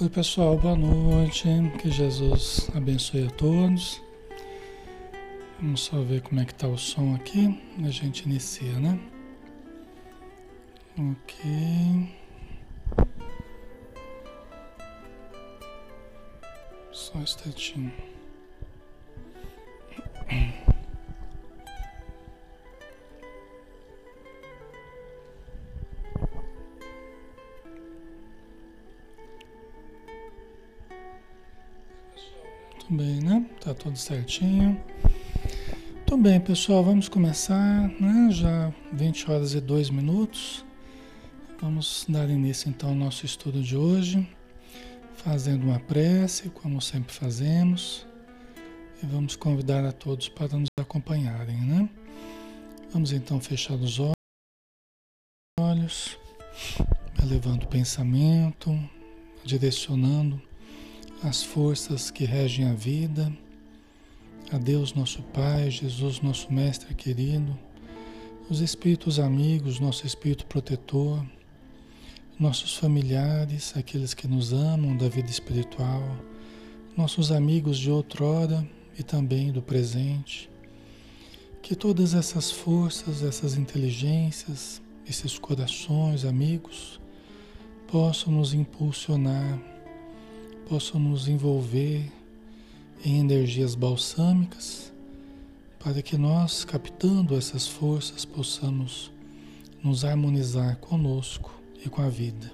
Oi, pessoal, boa noite. Que Jesus abençoe a todos. Vamos só ver como é que tá o som aqui. A gente inicia, né? Ok. Só um instantinho. Tudo certinho. Tudo bem, pessoal, vamos começar, né? Já 20 horas e 2 minutos. Vamos dar início então ao nosso estudo de hoje, fazendo uma prece, como sempre fazemos, e vamos convidar a todos para nos acompanharem, né? Vamos então fechar os olhos, elevando o pensamento, direcionando as forças que regem a vida, a Deus nosso Pai, Jesus nosso Mestre querido, os espíritos amigos, nosso espírito protetor, nossos familiares, aqueles que nos amam da vida espiritual, nossos amigos de outrora e também do presente. Que todas essas forças, essas inteligências, esses corações amigos possam nos impulsionar possam nos envolver em energias balsâmicas, para que nós, captando essas forças, possamos nos harmonizar conosco e com a vida.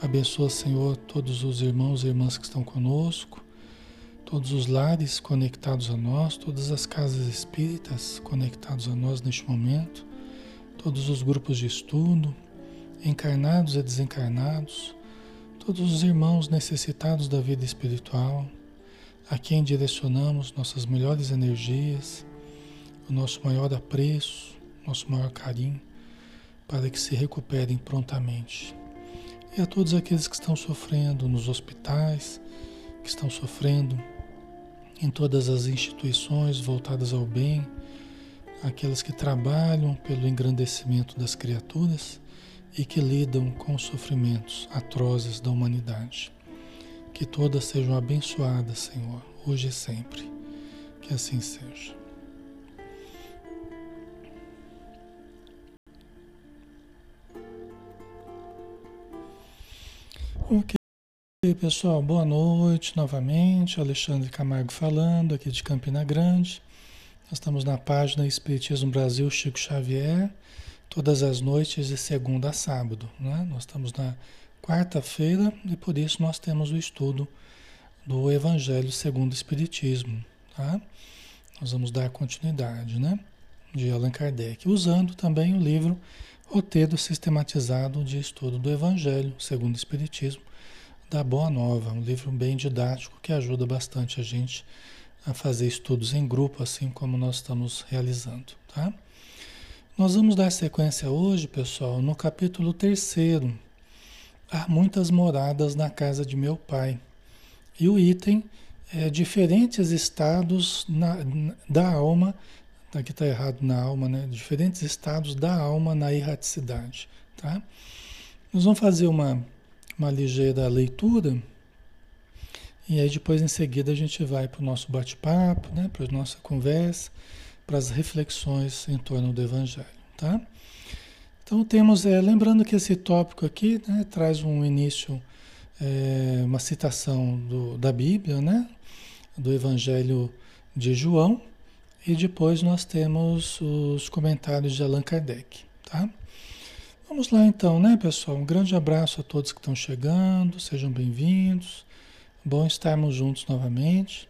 Abençoa, Senhor, todos os irmãos e irmãs que estão conosco, todos os lares conectados a nós, todas as casas espíritas conectados a nós neste momento, todos os grupos de estudo, encarnados e desencarnados, todos os irmãos necessitados da vida espiritual, a quem direcionamos nossas melhores energias, o nosso maior apreço, nosso maior carinho, para que se recuperem prontamente. E a todos aqueles que estão sofrendo nos hospitais, que estão sofrendo em todas as instituições voltadas ao bem, aqueles que trabalham pelo engrandecimento das criaturas e que lidam com os sofrimentos atrozes da humanidade. Que todas sejam abençoadas, Senhor, hoje e sempre. Que assim seja. Ok, pessoal, boa noite novamente. Alexandre Camargo falando, aqui de Campina Grande. Nós estamos na página Espiritismo Brasil Chico Xavier todas as noites de segunda a sábado. Né? Nós estamos na quarta-feira e por isso nós temos o estudo do Evangelho segundo o Espiritismo. Tá? Nós vamos dar continuidade né? de Allan Kardec, usando também o livro Roteiro Sistematizado de Estudo do Evangelho segundo o Espiritismo, da Boa Nova, um livro bem didático que ajuda bastante a gente a fazer estudos em grupo, assim como nós estamos realizando. Tá? Nós vamos dar sequência hoje, pessoal, no capítulo terceiro. Há muitas moradas na casa de meu pai. E o item é diferentes estados na, da alma, aqui está errado na alma, né? Diferentes estados da alma na erraticidade, tá? Nós vamos fazer uma, uma ligeira leitura e aí depois em seguida a gente vai para o nosso bate-papo, né? Para a nossa conversa para as reflexões em torno do Evangelho, tá? Então temos, é, lembrando que esse tópico aqui né, traz um início, é, uma citação do, da Bíblia, né? Do Evangelho de João, e depois nós temos os comentários de Allan Kardec, tá? Vamos lá então, né, pessoal? Um grande abraço a todos que estão chegando, sejam bem-vindos. Bom estarmos juntos novamente.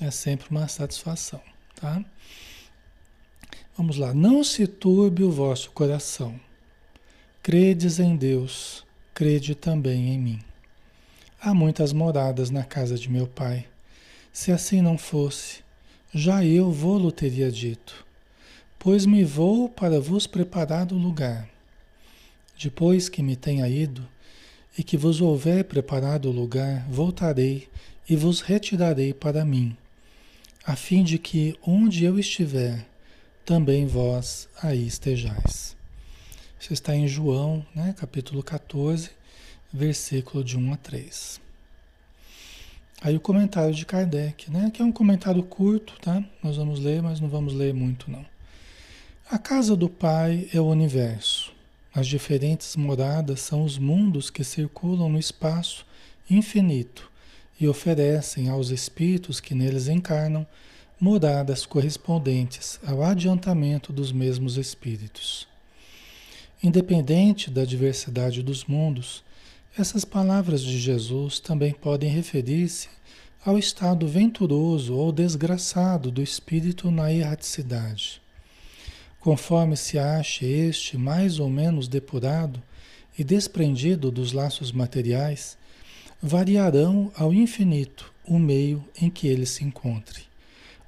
É sempre uma satisfação, tá? Vamos lá. Não se turbe o vosso coração. Credes em Deus, crede também em mim. Há muitas moradas na casa de meu pai. Se assim não fosse, já eu vou-lo teria dito. Pois me vou para vos preparar o lugar. Depois que me tenha ido, e que vos houver preparado o lugar, voltarei e vos retirarei para mim, a fim de que onde eu estiver, também vós aí estejais. Isso está em João, né, capítulo 14, versículo de 1 a 3. Aí o comentário de Kardec, né? Que é um comentário curto, tá? Nós vamos ler, mas não vamos ler muito não. A casa do Pai é o universo. As diferentes moradas são os mundos que circulam no espaço infinito e oferecem aos espíritos que neles encarnam moradas correspondentes ao adiantamento dos mesmos espíritos. Independente da diversidade dos mundos, essas palavras de Jesus também podem referir-se ao estado venturoso ou desgraçado do espírito na erraticidade. Conforme se ache este mais ou menos depurado e desprendido dos laços materiais, variarão ao infinito o meio em que ele se encontre,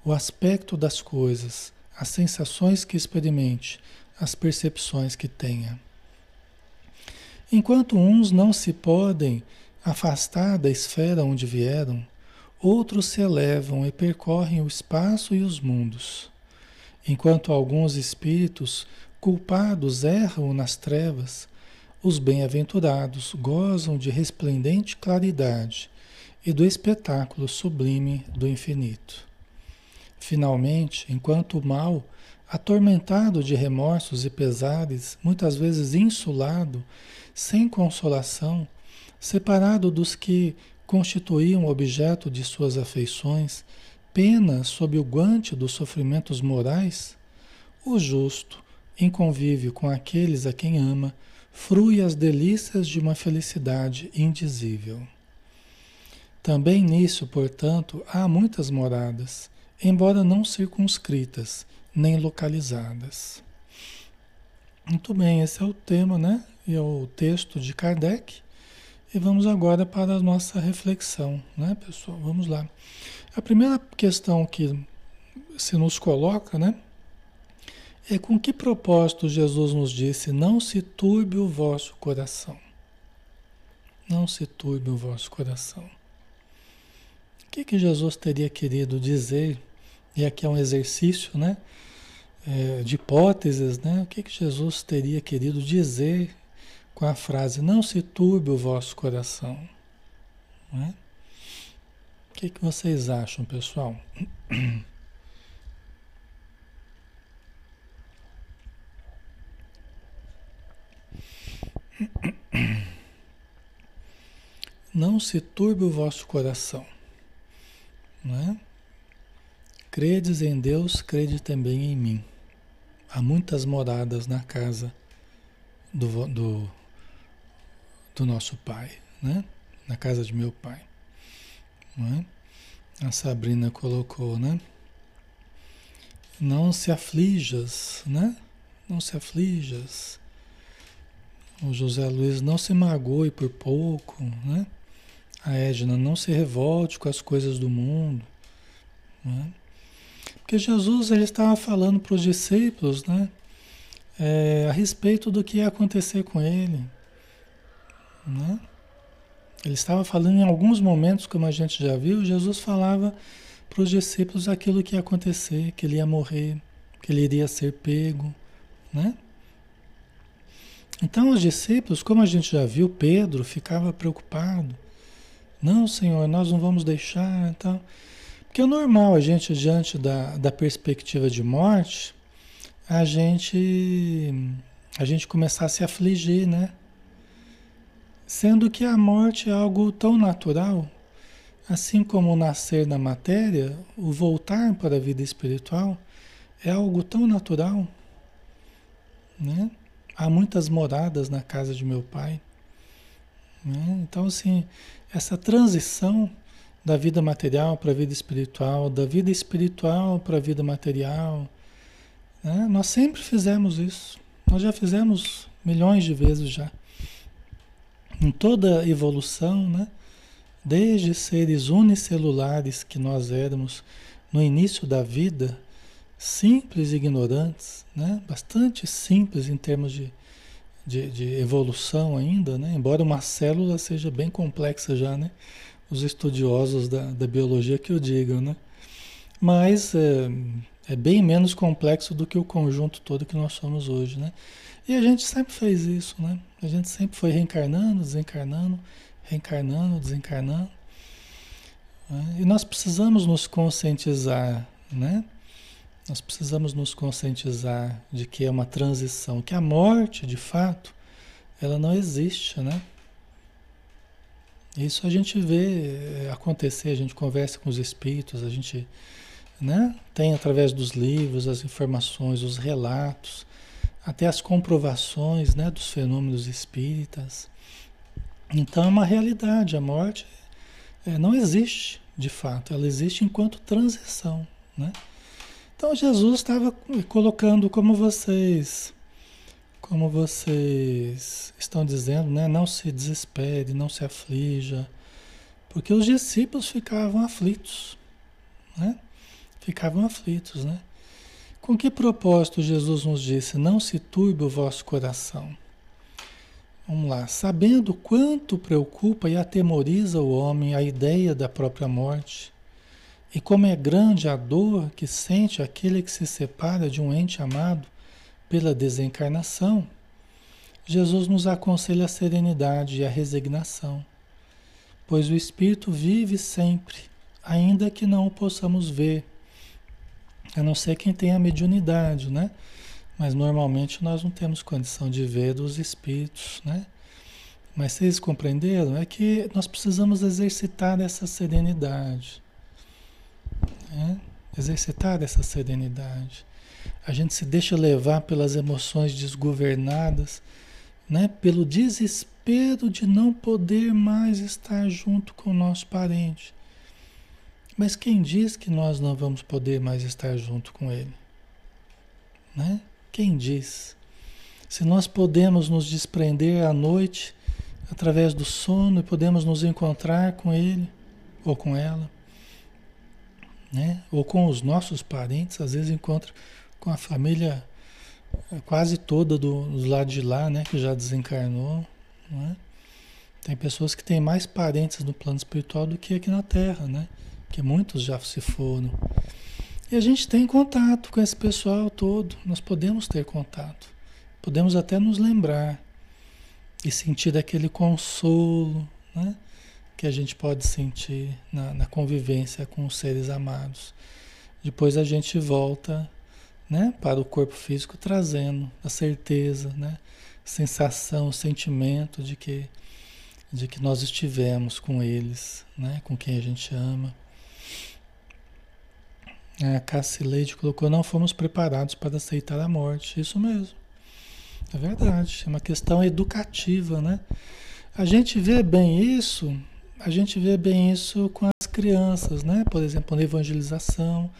o aspecto das coisas, as sensações que experimente, as percepções que tenha. Enquanto uns não se podem afastar da esfera onde vieram, outros se elevam e percorrem o espaço e os mundos. Enquanto alguns espíritos culpados erram nas trevas, os bem-aventurados gozam de resplendente claridade e do espetáculo sublime do infinito. Finalmente, enquanto o mal, atormentado de remorsos e pesares, muitas vezes insulado, sem consolação, separado dos que constituíam objeto de suas afeições, pena sob o guante dos sofrimentos morais, o justo, em convívio com aqueles a quem ama, frui as delícias de uma felicidade indizível. Também nisso, portanto, há muitas moradas, embora não circunscritas nem localizadas. Muito bem, esse é o tema, né? E é o texto de Kardec. E vamos agora para a nossa reflexão, né, pessoal? Vamos lá. A primeira questão que se nos coloca, né? É com que propósito Jesus nos disse: Não se turbe o vosso coração. Não se turbe o vosso coração. O que, que Jesus teria querido dizer? E aqui é um exercício, né? É, de hipóteses, né? O que, que Jesus teria querido dizer com a frase: Não se turbe o vosso coração. Né? O que, que vocês acham, pessoal? Não se turbe o vosso coração. Né? Credes em Deus, crede também em mim. Há muitas moradas na casa do, do, do nosso pai, né? Na casa de meu pai. Né? A Sabrina colocou, né? Não se aflijas, né? Não se aflijas. O José Luiz não se magoe por pouco, né? A Edna não se revolte com as coisas do mundo, né? Porque Jesus ele estava falando para os discípulos, né? É, a respeito do que ia acontecer com ele. Né? Ele estava falando em alguns momentos, como a gente já viu, Jesus falava para os discípulos aquilo que ia acontecer, que ele ia morrer, que ele iria ser pego, né? Então os discípulos, como a gente já viu, Pedro ficava preocupado. Não, Senhor, nós não vamos deixar, então, porque é normal a gente diante da, da perspectiva de morte, a gente a gente começar a se afligir, né? Sendo que a morte é algo tão natural, assim como o nascer na matéria, o voltar para a vida espiritual é algo tão natural. Né? Há muitas moradas na casa de meu pai. Né? Então, assim, essa transição da vida material para a vida espiritual, da vida espiritual para a vida material, né? nós sempre fizemos isso. Nós já fizemos milhões de vezes já em toda a evolução, né? desde seres unicelulares que nós éramos no início da vida, simples ignorantes, né? bastante simples em termos de, de, de, evolução ainda, né? embora uma célula seja bem complexa já, né? Os estudiosos da, da biologia que o digam, né? mas é, É bem menos complexo do que o conjunto todo que nós somos hoje, né? E a gente sempre fez isso, né? A gente sempre foi reencarnando, desencarnando, reencarnando, desencarnando. Né? E nós precisamos nos conscientizar, né? Nós precisamos nos conscientizar de que é uma transição, que a morte, de fato, ela não existe, né? Isso a gente vê eh, acontecer, a gente conversa com os espíritos, a gente né, tem através dos livros as informações, os relatos, até as comprovações né, dos fenômenos espíritas. Então é uma realidade, a morte é, não existe de fato, ela existe enquanto transição. Né? Então Jesus estava colocando como vocês como vocês estão dizendo, né? Não se desespere, não se aflija, porque os discípulos ficavam aflitos, né? Ficavam aflitos, né? Com que propósito Jesus nos disse: Não se turbe o vosso coração? Vamos lá. Sabendo quanto preocupa e atemoriza o homem a ideia da própria morte, e como é grande a dor que sente aquele que se separa de um ente amado, pela desencarnação, Jesus nos aconselha a serenidade e a resignação, pois o Espírito vive sempre, ainda que não o possamos ver, a não ser quem tem a mediunidade, né? Mas normalmente nós não temos condição de ver dos espíritos, né? Mas vocês compreenderam? É que nós precisamos exercitar essa serenidade. Né? Exercitar essa serenidade a gente se deixa levar pelas emoções desgovernadas, né? pelo desespero de não poder mais estar junto com o nosso parente. Mas quem diz que nós não vamos poder mais estar junto com ele? Né? Quem diz? Se nós podemos nos desprender à noite através do sono e podemos nos encontrar com ele ou com ela, né? Ou com os nossos parentes, às vezes encontra com a família é, quase toda do, do lado de lá, né, que já desencarnou, né? Tem pessoas que têm mais parentes no plano espiritual do que aqui na Terra, né? Que muitos já se foram. E a gente tem contato com esse pessoal todo, nós podemos ter contato. Podemos até nos lembrar e sentir aquele consolo, né? Que a gente pode sentir na, na convivência com os seres amados. Depois a gente volta né, para o corpo físico, trazendo a certeza, né, sensação, sentimento de que, de que nós estivemos com eles, né, com quem a gente ama. A Cassie Leite colocou: não fomos preparados para aceitar a morte. Isso mesmo. É verdade. É uma questão educativa, né? A gente vê bem isso, a gente vê bem isso com as crianças, né? Por exemplo, na evangelização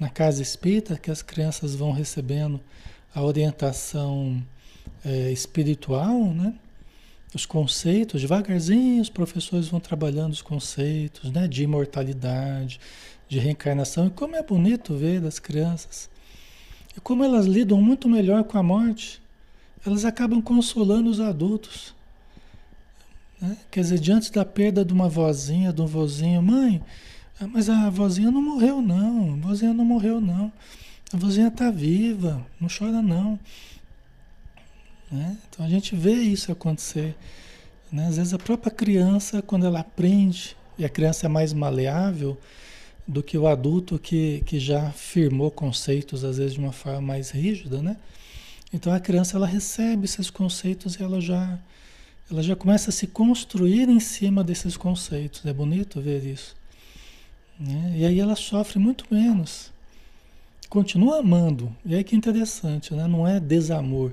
na casa espírita, que as crianças vão recebendo a orientação é, espiritual, né? os conceitos, devagarzinho os professores vão trabalhando os conceitos né? de imortalidade, de reencarnação. E como é bonito ver as crianças. E como elas lidam muito melhor com a morte. Elas acabam consolando os adultos. Né? Quer dizer, diante da perda de uma vozinha, de um vozinho, mãe, ah, mas a vozinha não morreu, não. A vozinha não morreu, não. A vozinha está viva, não chora, não. Né? Então a gente vê isso acontecer. Né? Às vezes a própria criança, quando ela aprende, e a criança é mais maleável do que o adulto que, que já firmou conceitos, às vezes de uma forma mais rígida, né? Então a criança ela recebe esses conceitos e ela já, ela já começa a se construir em cima desses conceitos. É bonito ver isso. Né? E aí ela sofre muito menos. Continua amando. E aí que interessante, né? não é desamor.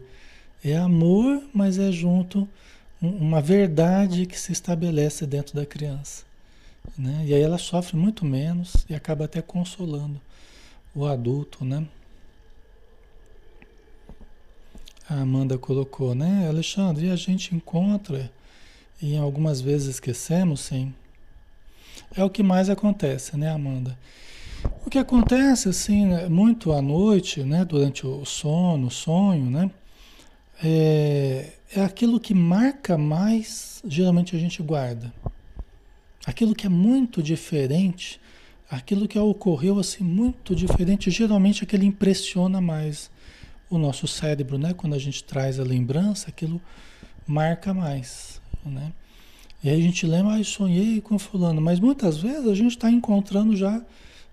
É amor, mas é junto uma verdade que se estabelece dentro da criança. Né? E aí ela sofre muito menos e acaba até consolando o adulto, né? A Amanda colocou, né? Alexandre, e a gente encontra e algumas vezes esquecemos, sim. É o que mais acontece, né, Amanda? O que acontece, assim, né, muito à noite, né, durante o sono, o sonho, né, é, é aquilo que marca mais, geralmente a gente guarda. Aquilo que é muito diferente, aquilo que ocorreu assim muito diferente, geralmente aquele impressiona mais o nosso cérebro, né? Quando a gente traz a lembrança, aquilo marca mais, né? E aí a gente lembra, ah, sonhei com fulano, mas muitas vezes a gente está encontrando já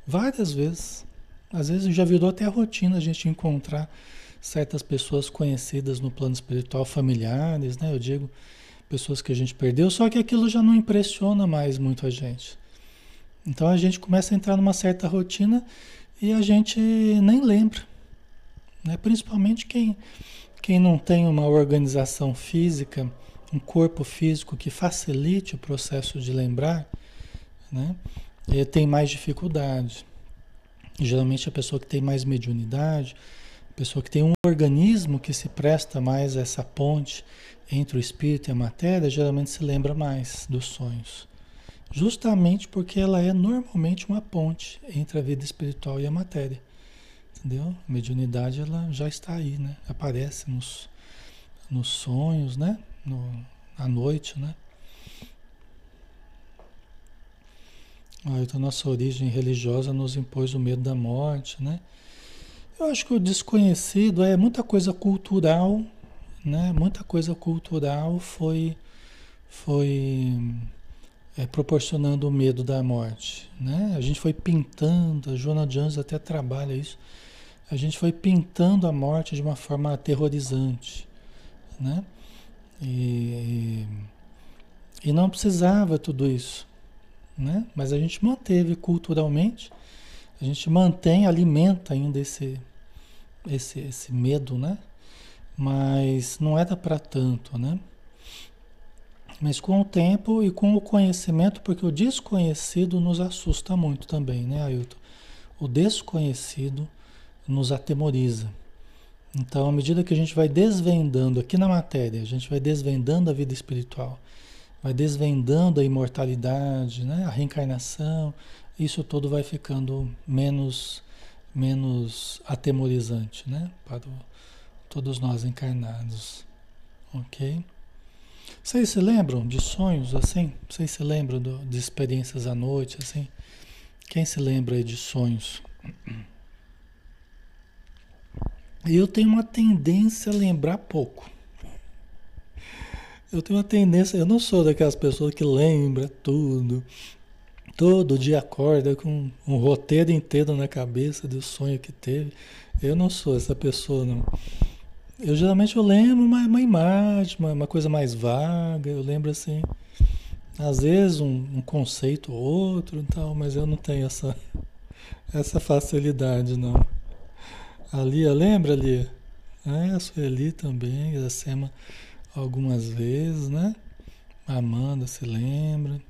várias vezes. Às vezes já virou até a rotina a gente encontrar certas pessoas conhecidas no plano espiritual, familiares, né? Eu digo, pessoas que a gente perdeu, só que aquilo já não impressiona mais muito a gente. Então a gente começa a entrar numa certa rotina e a gente nem lembra. Né? Principalmente quem, quem não tem uma organização física, um corpo físico que facilite o processo de lembrar, né? ele tem mais dificuldade. geralmente a pessoa que tem mais mediunidade, a pessoa que tem um organismo que se presta mais a essa ponte entre o espírito e a matéria, geralmente se lembra mais dos sonhos. Justamente porque ela é normalmente uma ponte entre a vida espiritual e a matéria. Entendeu? A mediunidade ela já está aí, né? Aparece nos, nos sonhos, né? No, à noite, né? então nossa origem religiosa nos impôs o medo da morte, né? Eu acho que o desconhecido é muita coisa cultural, né? Muita coisa cultural foi foi é, proporcionando o medo da morte, né? A gente foi pintando, a Joana Jones até trabalha isso a gente foi pintando a morte de uma forma aterrorizante, né? E, e não precisava tudo isso, né? Mas a gente manteve culturalmente, a gente mantém, alimenta ainda esse, esse, esse medo, né? Mas não era para tanto, né? Mas com o tempo e com o conhecimento, porque o desconhecido nos assusta muito também, né, Ailton? O desconhecido nos atemoriza. Então, à medida que a gente vai desvendando aqui na matéria, a gente vai desvendando a vida espiritual, vai desvendando a imortalidade, né? a reencarnação, isso tudo vai ficando menos menos atemorizante, né? Para o, todos nós encarnados, ok? Vocês se lembram de sonhos assim? Vocês se lembram do, de experiências à noite assim? Quem se lembra de sonhos? Eu tenho uma tendência a lembrar pouco. Eu tenho uma tendência, eu não sou daquelas pessoas que lembra tudo. Todo dia acorda com um roteiro inteiro na cabeça do sonho que teve. Eu não sou essa pessoa, não. Eu geralmente eu lembro uma, uma imagem, uma, uma, coisa mais vaga. Eu lembro assim, às vezes um, um conceito ou outro e tal, mas eu não tenho essa, essa facilidade, não. A Lia, lembra, Lia? É, a Sueli também, a Sema algumas vezes, né? A Amanda se lembra.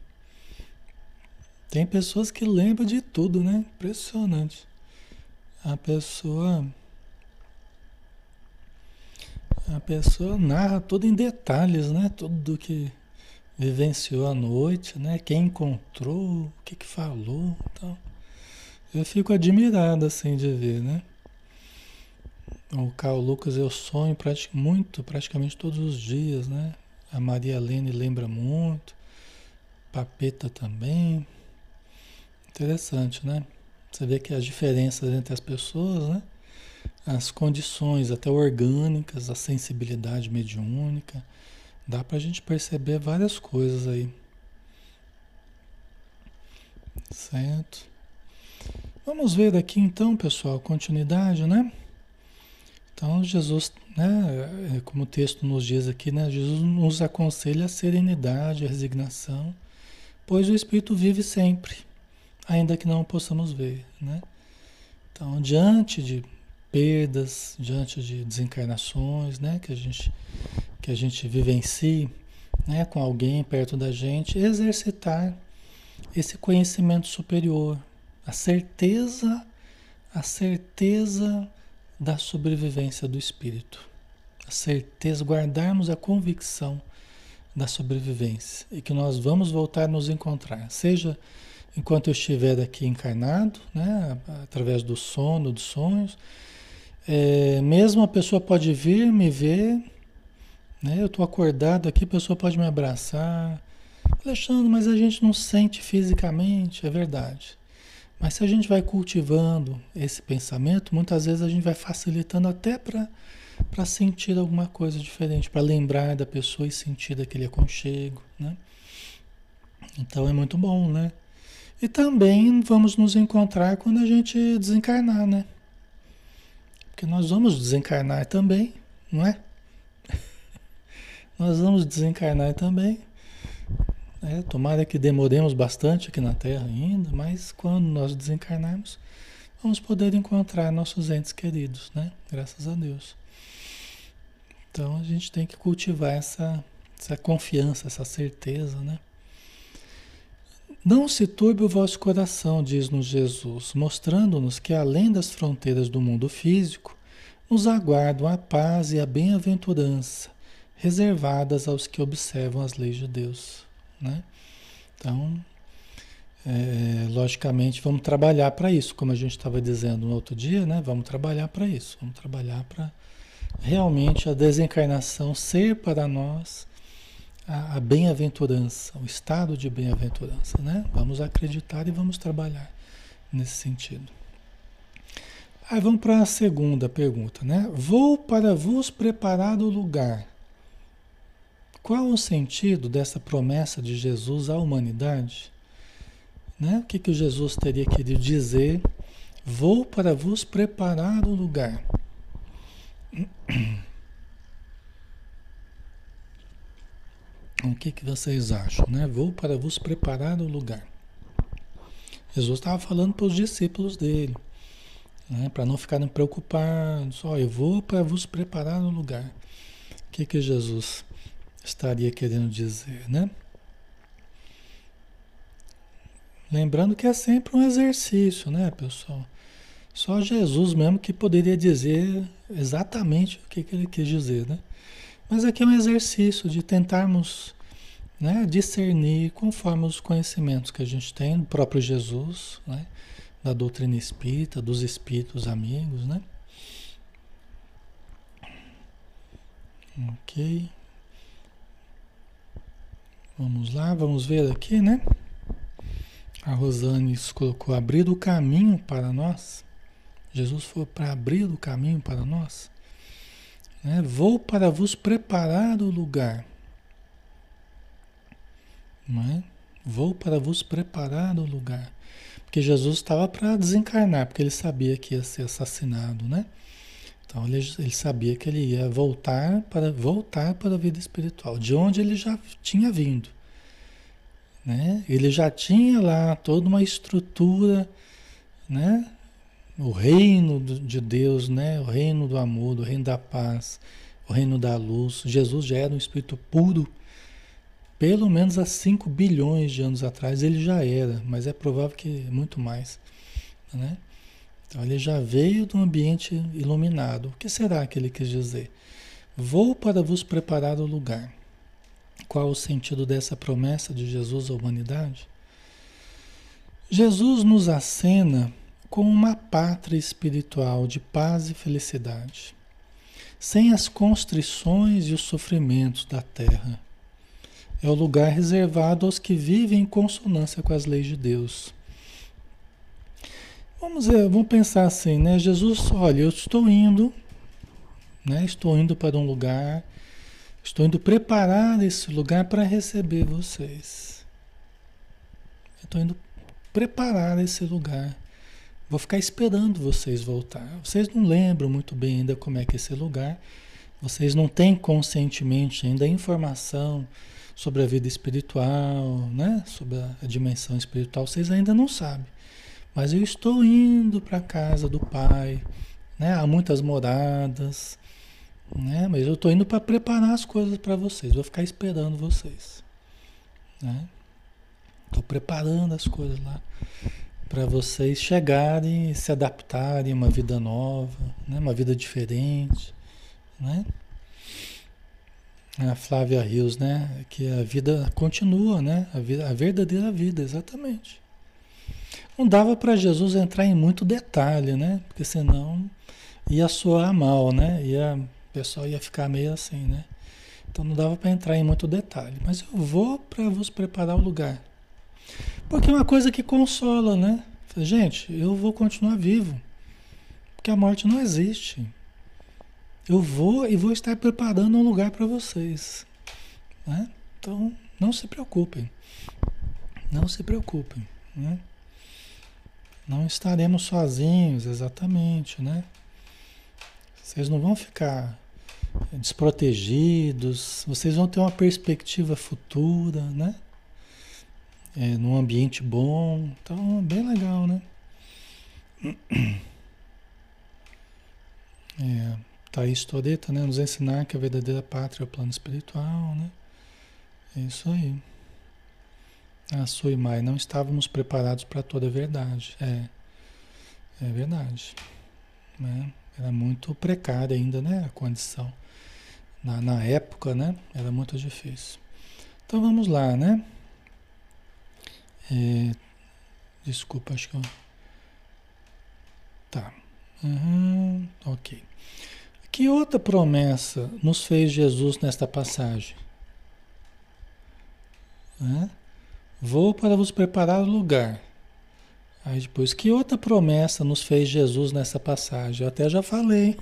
Tem pessoas que lembram de tudo, né? Impressionante. A pessoa. A pessoa narra tudo em detalhes, né? Tudo que vivenciou à noite, né? Quem encontrou, o que que falou, então. Eu fico admirado assim de ver, né? O Carl Lucas eu sonho praticamente, muito, praticamente todos os dias, né? A Maria Helene lembra muito. Papeta também. Interessante, né? Você vê que as diferenças entre as pessoas, né? As condições até orgânicas, a sensibilidade mediúnica. Dá pra gente perceber várias coisas aí. Certo? Vamos ver aqui então, pessoal, continuidade, né? Então, Jesus, né, é, como o texto nos diz aqui, né, Jesus nos aconselha a serenidade, a resignação, pois o Espírito vive sempre, ainda que não o possamos ver. Né? Então, diante de perdas, diante de desencarnações né, que, a gente, que a gente vivencie né, com alguém perto da gente, exercitar esse conhecimento superior, a certeza, a certeza da sobrevivência do espírito. A certeza, guardarmos a convicção da sobrevivência e que nós vamos voltar a nos encontrar, seja enquanto eu estiver aqui encarnado, né, através do sono, dos sonhos, é, mesmo a pessoa pode vir me ver, né, eu estou acordado aqui, a pessoa pode me abraçar, Alexandre, mas a gente não sente fisicamente, é verdade. Mas se a gente vai cultivando esse pensamento, muitas vezes a gente vai facilitando até para sentir alguma coisa diferente, para lembrar da pessoa e sentir daquele aconchego, né? Então é muito bom, né? E também vamos nos encontrar quando a gente desencarnar, né? Porque nós vamos desencarnar também, não é? nós vamos desencarnar também. É, tomara que demoremos bastante aqui na Terra ainda, mas quando nós desencarnarmos, vamos poder encontrar nossos entes queridos, né? Graças a Deus. Então a gente tem que cultivar essa, essa confiança, essa certeza, né? Não se turbe o vosso coração, diz-nos Jesus, mostrando-nos que além das fronteiras do mundo físico, nos aguardam a paz e a bem-aventurança, reservadas aos que observam as leis de Deus. Né? Então, é, logicamente, vamos trabalhar para isso, como a gente estava dizendo no outro dia, né? vamos trabalhar para isso, vamos trabalhar para realmente a desencarnação ser para nós a, a bem-aventurança, o estado de bem-aventurança, né? Vamos acreditar e vamos trabalhar nesse sentido. Aí vamos para a segunda pergunta, né? Vou para vos preparar o lugar. Qual o sentido dessa promessa de Jesus à humanidade? Né? O que, que Jesus teria querido dizer? Vou para vos preparar o lugar. O que, que vocês acham? Né? Vou para vos preparar o lugar. Jesus estava falando para os discípulos dele, né? para não ficarem preocupados. Ó, eu vou para vos preparar o lugar. O que, que Jesus estaria querendo dizer, né? Lembrando que é sempre um exercício, né, pessoal? Só Jesus mesmo que poderia dizer exatamente o que, que ele quis dizer, né? Mas aqui é um exercício de tentarmos né, discernir conforme os conhecimentos que a gente tem do próprio Jesus, né, da doutrina espírita, dos espíritos amigos, né? Ok. Vamos lá, vamos ver aqui, né? A Rosane colocou abrir o caminho para nós. Jesus foi para abrir o caminho para nós. Né? Vou para vos preparar o lugar. Não é? Vou para vos preparar o lugar. Porque Jesus estava para desencarnar, porque ele sabia que ia ser assassinado, né? Então ele, ele sabia que ele ia voltar para voltar para a vida espiritual, de onde ele já tinha vindo. Né? Ele já tinha lá toda uma estrutura, né? o reino de Deus, né? o reino do amor, o reino da paz, o reino da luz. Jesus já era um espírito puro, pelo menos há 5 bilhões de anos atrás ele já era, mas é provável que muito mais. Né? Então ele já veio um ambiente iluminado. O que será que ele quis dizer? Vou para vos preparar o lugar. Qual o sentido dessa promessa de Jesus à humanidade? Jesus nos acena como uma pátria espiritual de paz e felicidade, sem as constrições e os sofrimentos da terra. É o lugar reservado aos que vivem em consonância com as leis de Deus. Vamos, ver, vamos pensar assim, né? Jesus, olha, eu estou indo, né? Estou indo para um lugar, estou indo preparar esse lugar para receber vocês. estou indo preparar esse lugar Vou ficar esperando vocês voltar. Vocês não lembram muito bem ainda como é que é esse lugar. Vocês não têm conscientemente ainda informação sobre a vida espiritual, né? Sobre a, a dimensão espiritual. Vocês ainda não sabem. Mas eu estou indo para a casa do Pai, né? Há muitas moradas, né? Mas eu estou indo para preparar as coisas para vocês. Vou ficar esperando vocês, né? Estou preparando as coisas lá para vocês chegarem e se adaptarem a uma vida nova, né? uma vida diferente, né? A Flávia Rios, né? Que a vida continua, né? A, vida, a verdadeira vida, exatamente. Não dava para Jesus entrar em muito detalhe, né? Porque senão ia soar mal, né? Ia, o pessoal ia ficar meio assim, né? Então não dava para entrar em muito detalhe. Mas eu vou para vos preparar o lugar. Porque é uma coisa que consola, né? Gente, eu vou continuar vivo, porque a morte não existe. Eu vou e vou estar preparando um lugar para vocês. Né? Então, não se preocupem. Não se preocupem. Né? Não estaremos sozinhos, exatamente, né? Vocês não vão ficar desprotegidos, vocês vão ter uma perspectiva futura, né? É, num ambiente bom, então bem legal, né? É, Thaís Toreta, né? Nos ensinar que a verdadeira pátria é o plano espiritual, né? É isso aí. Ah, Suimai, não estávamos preparados para toda a verdade. É, é verdade. Né? Era muito precária ainda, né? A condição. Na, na época, né? Era muito difícil. Então vamos lá, né? É, desculpa, acho que eu. Tá. Uhum, ok. Que outra promessa nos fez Jesus nesta passagem? Né? Vou para vos preparar o lugar. Aí depois, que outra promessa nos fez Jesus nessa passagem? Eu até já falei.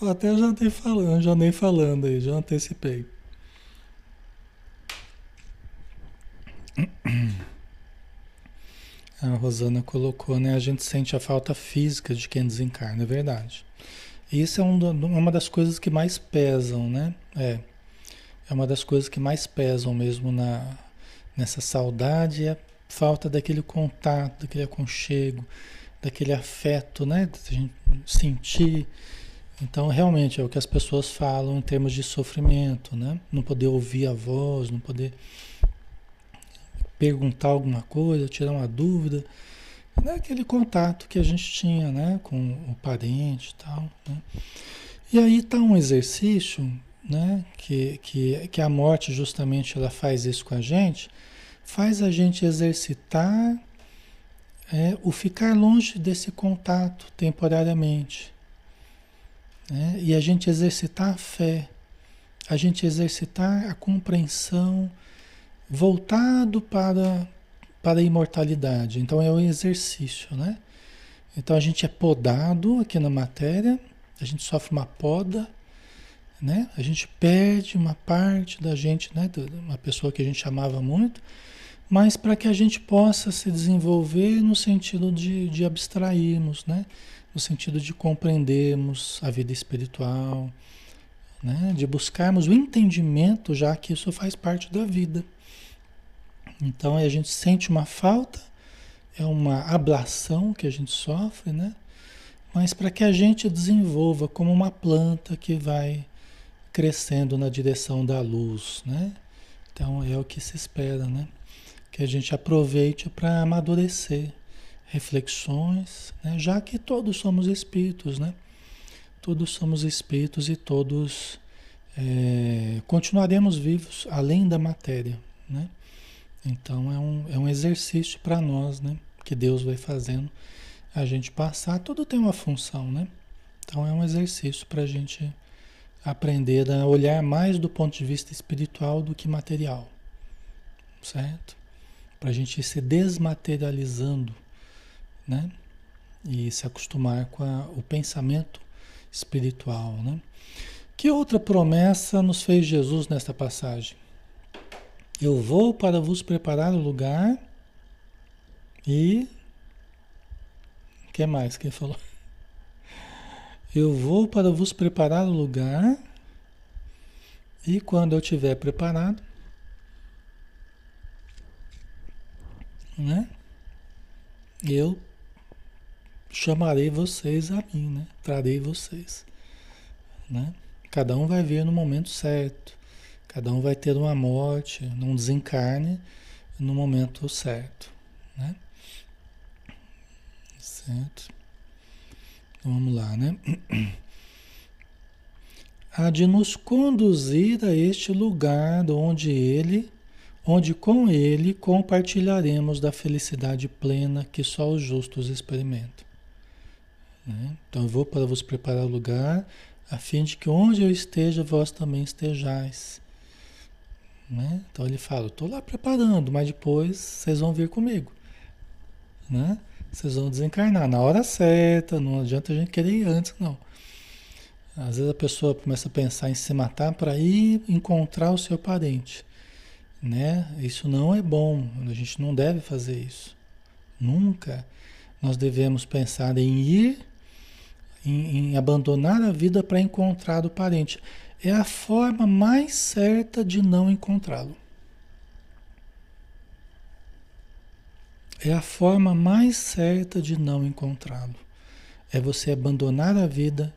Eu até já andei falando, já andei falando aí, já antecipei. A Rosana colocou, né? A gente sente a falta física de quem desencarna, é verdade. Isso é um, uma das coisas que mais pesam, né? É. É uma das coisas que mais pesam mesmo na, nessa saudade é a falta daquele contato, daquele aconchego, daquele afeto, né? Da gente sentir. Então, realmente, é o que as pessoas falam em termos de sofrimento, né? Não poder ouvir a voz, não poder perguntar alguma coisa, tirar uma dúvida. Né? Aquele contato que a gente tinha, né? Com o parente e tal, né? E aí está um exercício né? Que, que, que a morte justamente ela faz isso com a gente, faz a gente exercitar é, o ficar longe desse contato temporariamente. Né? E a gente exercitar a fé, a gente exercitar a compreensão voltado para, para a imortalidade. Então é o exercício, né? Então a gente é podado aqui na matéria, a gente sofre uma poda, né? A gente perde uma parte da gente, né? Uma pessoa que a gente amava muito, mas para que a gente possa se desenvolver no sentido de, de abstrairmos, né? No sentido de compreendermos a vida espiritual, né? De buscarmos o entendimento, já que isso faz parte da vida. Então a gente sente uma falta, é uma ablação que a gente sofre, né? Mas para que a gente desenvolva como uma planta que vai crescendo na direção da luz, né? Então é o que se espera, né? Que a gente aproveite para amadurecer reflexões, né? já que todos somos espíritos, né? Todos somos espíritos e todos é, continuaremos vivos além da matéria, né? Então é um, é um exercício para nós, né? Que Deus vai fazendo a gente passar. Tudo tem uma função, né? Então é um exercício para a gente aprender a olhar mais do ponto de vista espiritual do que material, certo? Para a gente ir se desmaterializando, né? E se acostumar com a, o pensamento espiritual, né? Que outra promessa nos fez Jesus nesta passagem? Eu vou para vos preparar o lugar e. O que mais que ele falou? Eu vou para vos preparar o lugar, e quando eu estiver preparado, né? Eu chamarei vocês a mim, né? Trarei vocês, né? Cada um vai vir no momento certo. Cada um vai ter uma morte, num desencarne no momento certo, né? Certo? Vamos lá, né? Há de nos conduzir a este lugar onde ele, onde com ele compartilharemos da felicidade plena que só os justos experimentam. Né? Então eu vou para vos preparar lugar, a fim de que onde eu esteja, vós também estejais. Né? Então ele fala, estou lá preparando, mas depois vocês vão vir comigo. né? Vocês vão desencarnar na hora certa, não adianta a gente querer antes, não. Às vezes a pessoa começa a pensar em se matar para ir encontrar o seu parente, né? Isso não é bom, a gente não deve fazer isso. Nunca nós devemos pensar em ir, em, em abandonar a vida para encontrar o parente. É a forma mais certa de não encontrá-lo. É a forma mais certa de não encontrá-lo. É você abandonar a vida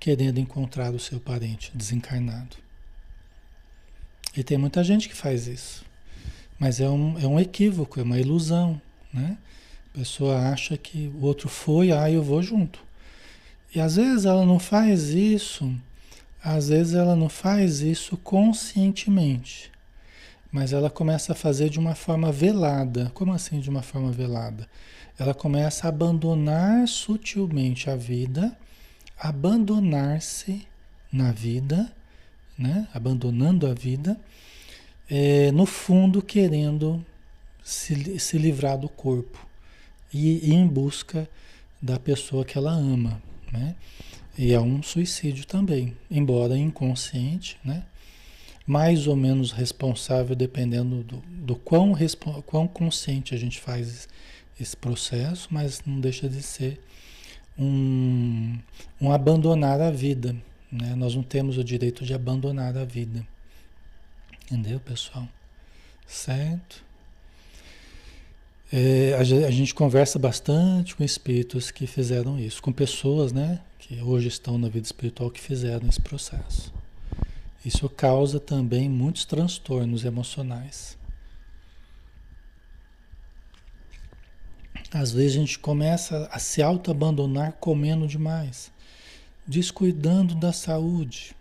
querendo encontrar o seu parente desencarnado. E tem muita gente que faz isso. Mas é um, é um equívoco, é uma ilusão, né? A pessoa acha que o outro foi, ah, eu vou junto. E às vezes ela não faz isso, às vezes ela não faz isso conscientemente. Mas ela começa a fazer de uma forma velada. Como assim de uma forma velada? Ela começa a abandonar sutilmente a vida, abandonar-se na vida, né? abandonando a vida, é, no fundo querendo se, se livrar do corpo e ir em busca da pessoa que ela ama. Né? E é um suicídio também, embora inconsciente, né? Mais ou menos responsável, dependendo do, do quão, quão consciente a gente faz esse processo, mas não deixa de ser um, um abandonar a vida. Né? Nós não temos o direito de abandonar a vida. Entendeu, pessoal? Certo? É, a, a gente conversa bastante com espíritos que fizeram isso, com pessoas né, que hoje estão na vida espiritual que fizeram esse processo. Isso causa também muitos transtornos emocionais. Às vezes a gente começa a se auto-abandonar comendo demais, descuidando da saúde,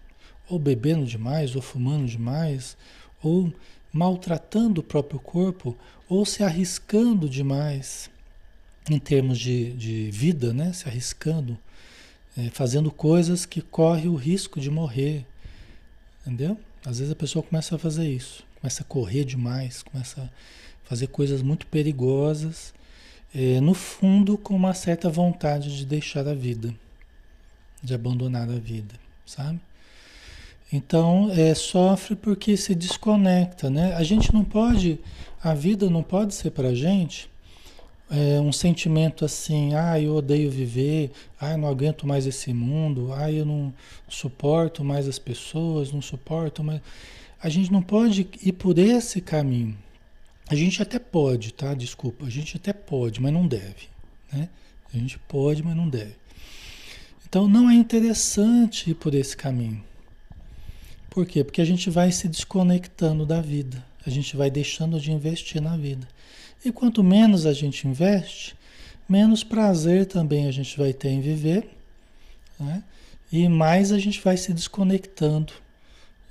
ou bebendo demais, ou fumando demais, ou maltratando o próprio corpo, ou se arriscando demais em termos de, de vida, né? se arriscando, é, fazendo coisas que corre o risco de morrer, Entendeu? Às vezes a pessoa começa a fazer isso, começa a correr demais, começa a fazer coisas muito perigosas, é, no fundo com uma certa vontade de deixar a vida, de abandonar a vida, sabe? Então, é, sofre porque se desconecta, né? A gente não pode, a vida não pode ser para gente é, um sentimento assim, ah, eu odeio viver, ah, eu não aguento mais esse mundo, ah, eu não suporto mais as pessoas, não suporto mais. A gente não pode ir por esse caminho. A gente até pode, tá? Desculpa, a gente até pode, mas não deve, né? A gente pode, mas não deve. Então não é interessante ir por esse caminho. Por quê? Porque a gente vai se desconectando da vida. A gente vai deixando de investir na vida. E quanto menos a gente investe, menos prazer também a gente vai ter em viver, né? e mais a gente vai se desconectando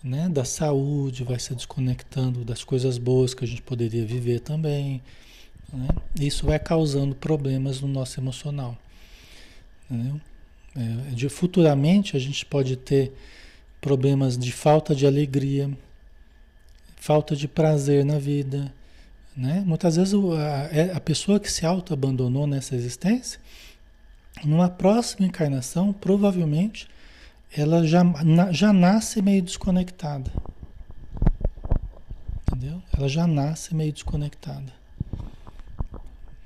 né? da saúde, vai se desconectando das coisas boas que a gente poderia viver também. Né? Isso vai causando problemas no nosso emocional. É, de, futuramente a gente pode ter problemas de falta de alegria, falta de prazer na vida, né? Muitas vezes a, é, a pessoa que se auto-abandonou nessa existência, numa próxima encarnação, provavelmente, ela já, já nasce meio desconectada. Entendeu? Ela já nasce meio desconectada.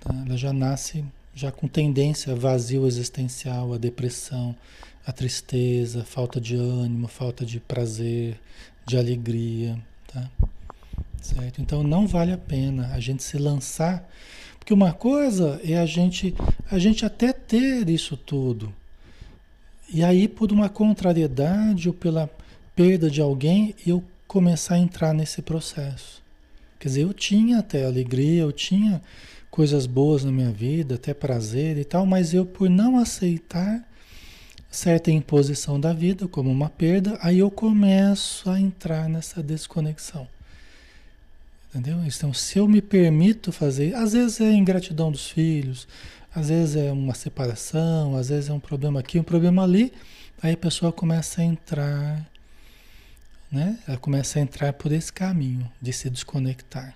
Tá? Ela já nasce já com tendência a vazio existencial, a depressão, a tristeza, falta de ânimo, falta de prazer, de alegria? Certo? Então não vale a pena a gente se lançar, porque uma coisa é a gente a gente até ter isso tudo. E aí por uma contrariedade ou pela perda de alguém, eu começar a entrar nesse processo. Quer dizer, eu tinha até alegria, eu tinha coisas boas na minha vida, até prazer e tal, mas eu por não aceitar certa imposição da vida como uma perda, aí eu começo a entrar nessa desconexão. Entendeu? Então, se eu me permito fazer, às vezes é ingratidão dos filhos, às vezes é uma separação, às vezes é um problema aqui, um problema ali, aí a pessoa começa a entrar, né? Ela começa a entrar por esse caminho de se desconectar.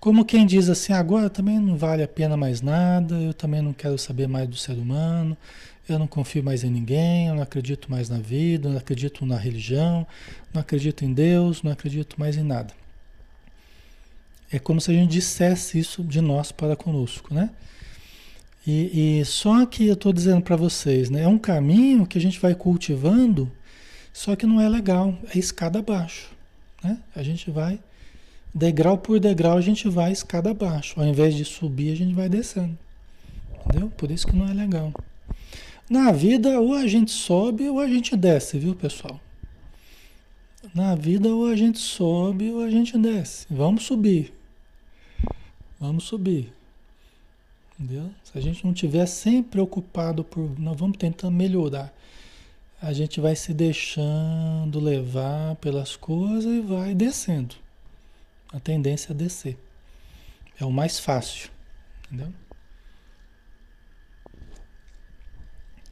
Como quem diz assim, agora também não vale a pena mais nada, eu também não quero saber mais do ser humano, eu não confio mais em ninguém, eu não acredito mais na vida, não acredito na religião, não acredito em Deus, não acredito mais em nada. É como se a gente dissesse isso de nós para conosco, né? E, e só que eu estou dizendo para vocês, né? É um caminho que a gente vai cultivando, só que não é legal, é escada abaixo, né? A gente vai degrau por degrau, a gente vai escada abaixo. Ao invés de subir, a gente vai descendo. Entendeu? Por isso que não é legal. Na vida, ou a gente sobe ou a gente desce, viu, pessoal? Na vida, ou a gente sobe ou a gente desce. Vamos subir. Vamos subir. Entendeu? Se a gente não tiver sempre preocupado por. Nós vamos tentar melhorar. A gente vai se deixando levar pelas coisas e vai descendo. A tendência é descer. É o mais fácil. Entendeu?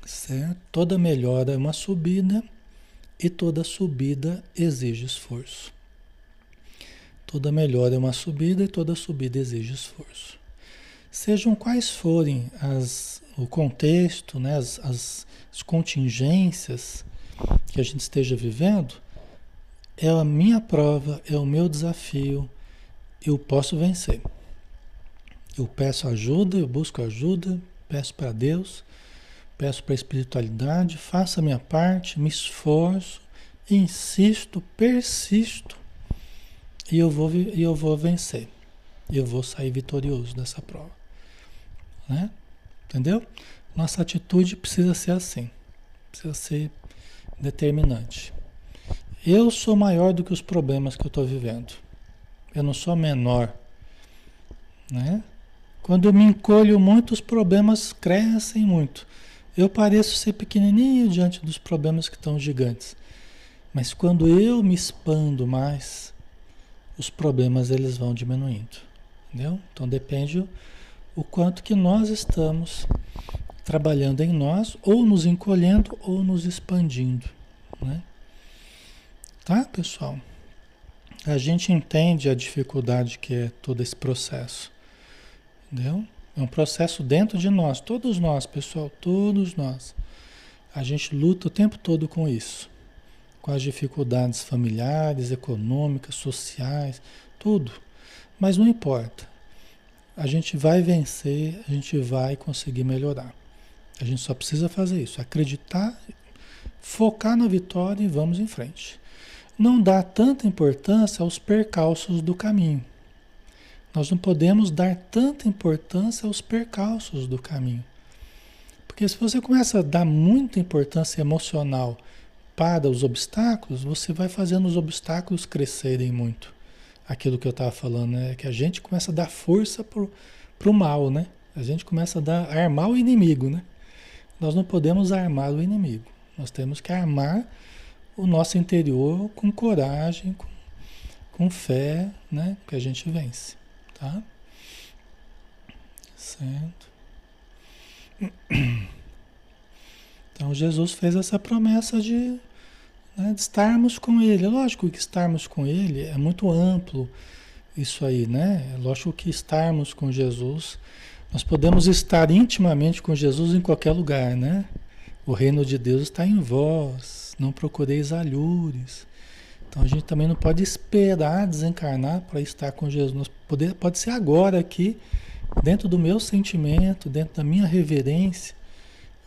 Certo? Toda melhora é uma subida e toda subida exige esforço. Toda melhora é uma subida e toda subida exige esforço sejam quais forem as, o contexto, né, as, as, as contingências que a gente esteja vivendo, é a minha prova, é o meu desafio, eu posso vencer. Eu peço ajuda, eu busco ajuda, peço para Deus, peço para a espiritualidade, faço a minha parte, me esforço, insisto, persisto e eu vou, e eu vou vencer. Eu vou sair vitorioso dessa prova. Né? Entendeu? Nossa atitude precisa ser assim. Precisa ser determinante. Eu sou maior do que os problemas que eu estou vivendo. Eu não sou menor. Né? Quando eu me encolho muito, os problemas crescem muito. Eu pareço ser pequenininho diante dos problemas que estão gigantes. Mas quando eu me expando mais, os problemas eles vão diminuindo. Entendeu? Então depende o quanto que nós estamos trabalhando em nós, ou nos encolhendo, ou nos expandindo. Né? Tá, pessoal? A gente entende a dificuldade que é todo esse processo. Entendeu? É um processo dentro de nós, todos nós, pessoal, todos nós. A gente luta o tempo todo com isso, com as dificuldades familiares, econômicas, sociais, tudo. Mas não importa a gente vai vencer, a gente vai conseguir melhorar. A gente só precisa fazer isso, acreditar, focar na vitória e vamos em frente. Não dá tanta importância aos percalços do caminho. Nós não podemos dar tanta importância aos percalços do caminho. Porque se você começa a dar muita importância emocional para os obstáculos, você vai fazendo os obstáculos crescerem muito aquilo que eu estava falando, né? Que a gente começa a dar força pro, pro mal, né? A gente começa a dar, armar o inimigo, né? Nós não podemos armar o inimigo. Nós temos que armar o nosso interior com coragem, com, com fé, né? Que a gente vence, tá? Certo. Então Jesus fez essa promessa de né, de estarmos com Ele. É lógico que estarmos com Ele é muito amplo isso aí, né? É lógico que estarmos com Jesus, nós podemos estar intimamente com Jesus em qualquer lugar, né? O reino de Deus está em vós, não procureis alhures. Então a gente também não pode esperar desencarnar para estar com Jesus. Nós pode, pode ser agora aqui, dentro do meu sentimento, dentro da minha reverência,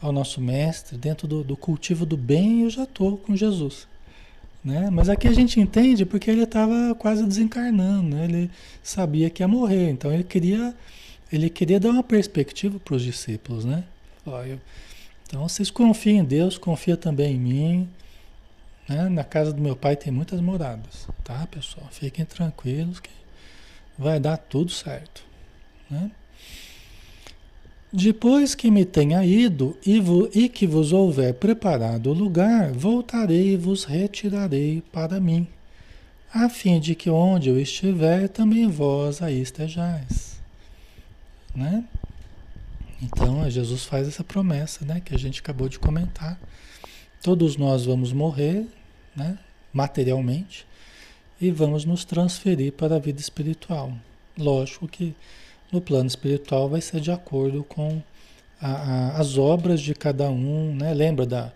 ao nosso mestre, dentro do, do cultivo do bem, eu já estou com Jesus. Né? Mas aqui a gente entende porque ele estava quase desencarnando, né? ele sabia que ia morrer, então ele queria, ele queria dar uma perspectiva para os discípulos. Né? Eu, então vocês confiem em Deus, confia também em mim. Né? Na casa do meu pai tem muitas moradas, tá pessoal? Fiquem tranquilos que vai dar tudo certo. Né? Depois que me tenha ido e, que vos houver preparado o lugar, voltarei e vos retirarei para mim, a fim de que onde eu estiver, também vós aí estejais. Né? Então, Jesus faz essa promessa, né, que a gente acabou de comentar. Todos nós vamos morrer, né, materialmente, e vamos nos transferir para a vida espiritual. Lógico que no plano espiritual vai ser de acordo com a, a, as obras de cada um, né? Lembra da,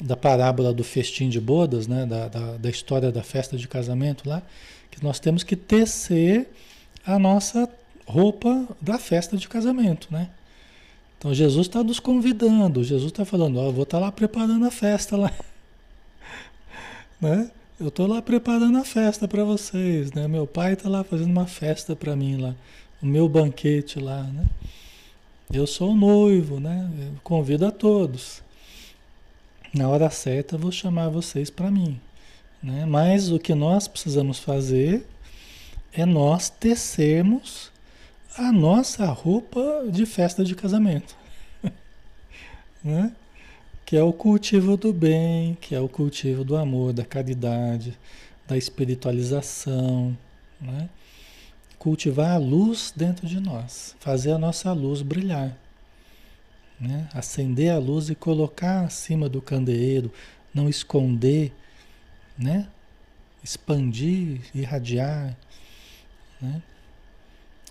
da parábola do festim de bodas, né? Da, da, da história da festa de casamento lá, que nós temos que tecer a nossa roupa da festa de casamento, né? Então Jesus está nos convidando, Jesus está falando, vou estar tá lá preparando a festa lá, né? Eu estou lá preparando a festa para vocês, né? Meu pai está lá fazendo uma festa para mim lá, o meu banquete lá, né? Eu sou o noivo, né? Eu convido a todos. Na hora certa eu vou chamar vocês para mim, né? Mas o que nós precisamos fazer é nós tecermos a nossa roupa de festa de casamento, né? que é o cultivo do bem, que é o cultivo do amor, da caridade, da espiritualização, né? Cultivar a luz dentro de nós, fazer a nossa luz brilhar, né? acender a luz e colocar acima do candeeiro, não esconder, né? expandir, irradiar, né?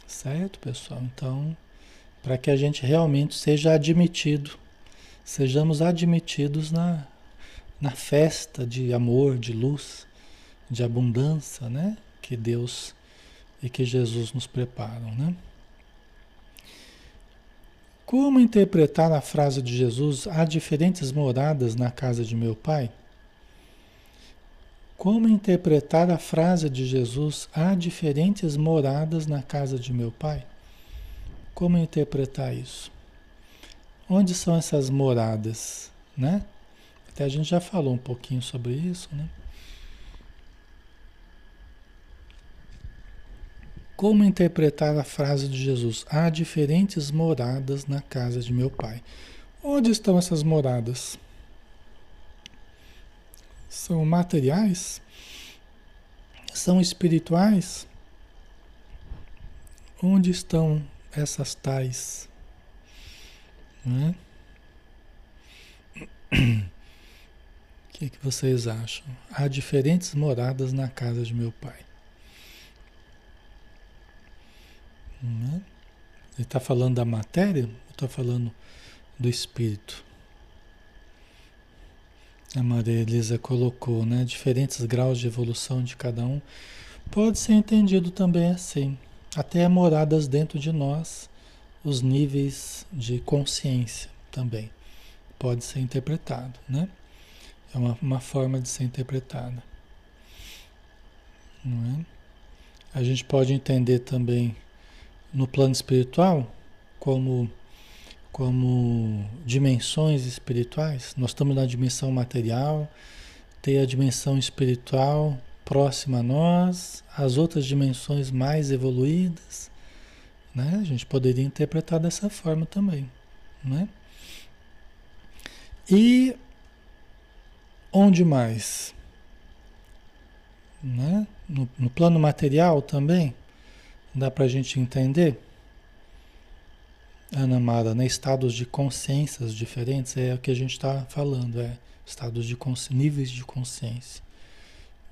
certo, pessoal? Então, para que a gente realmente seja admitido sejamos admitidos na, na festa de amor, de luz, de abundância, né? Que Deus e que Jesus nos preparam, né? Como interpretar a frase de Jesus: há diferentes moradas na casa de meu pai? Como interpretar a frase de Jesus: há diferentes moradas na casa de meu pai? Como interpretar isso? Onde são essas moradas, né? Até a gente já falou um pouquinho sobre isso, né? Como interpretar a frase de Jesus? Há diferentes moradas na casa de meu pai. Onde estão essas moradas? São materiais? São espirituais? Onde estão essas tais né? O que, que vocês acham? Há diferentes moradas na casa de meu pai. Né? Ele está falando da matéria ou está falando do espírito? A Maria Elisa colocou, né? Diferentes graus de evolução de cada um. Pode ser entendido também assim. Até moradas dentro de nós os níveis de consciência também. Pode ser interpretado, né? É uma, uma forma de ser interpretada. Não é? A gente pode entender também no plano espiritual como, como dimensões espirituais. Nós estamos na dimensão material, tem a dimensão espiritual próxima a nós, as outras dimensões mais evoluídas né? A gente poderia interpretar dessa forma também. Né? E onde mais? Né? No, no plano material também? Dá para a gente entender? Ana Mara, né? estados de consciências diferentes é o que a gente está falando, é estados de níveis de consciência.